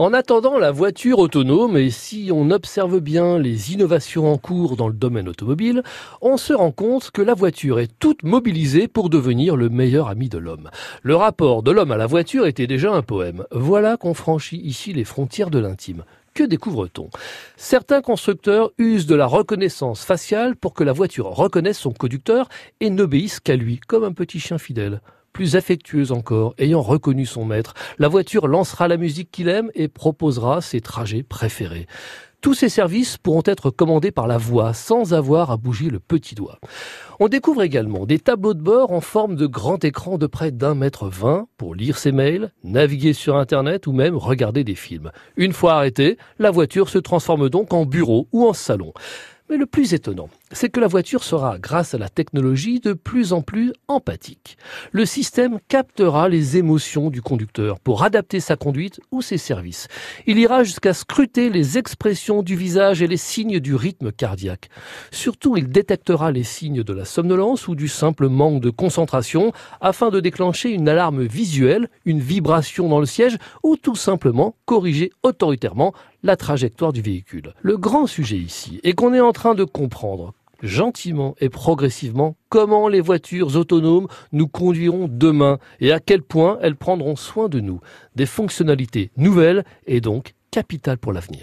En attendant la voiture autonome, et si on observe bien les innovations en cours dans le domaine automobile, on se rend compte que la voiture est toute mobilisée pour devenir le meilleur ami de l'homme. Le rapport de l'homme à la voiture était déjà un poème. Voilà qu'on franchit ici les frontières de l'intime. Que découvre-t-on? Certains constructeurs usent de la reconnaissance faciale pour que la voiture reconnaisse son conducteur et n'obéisse qu'à lui, comme un petit chien fidèle plus affectueuse encore, ayant reconnu son maître, la voiture lancera la musique qu'il aime et proposera ses trajets préférés. Tous ces services pourront être commandés par la voix sans avoir à bouger le petit doigt. On découvre également des tableaux de bord en forme de grand écran de près d'un mètre vingt pour lire ses mails, naviguer sur Internet ou même regarder des films. Une fois arrêtée, la voiture se transforme donc en bureau ou en salon. Mais le plus étonnant, c'est que la voiture sera, grâce à la technologie, de plus en plus empathique. Le système captera les émotions du conducteur pour adapter sa conduite ou ses services. Il ira jusqu'à scruter les expressions du visage et les signes du rythme cardiaque. Surtout, il détectera les signes de la somnolence ou du simple manque de concentration afin de déclencher une alarme visuelle, une vibration dans le siège ou tout simplement corriger autoritairement la trajectoire du véhicule. Le grand sujet ici est qu'on est en train de comprendre gentiment et progressivement comment les voitures autonomes nous conduiront demain et à quel point elles prendront soin de nous. Des fonctionnalités nouvelles et donc capitales pour l'avenir.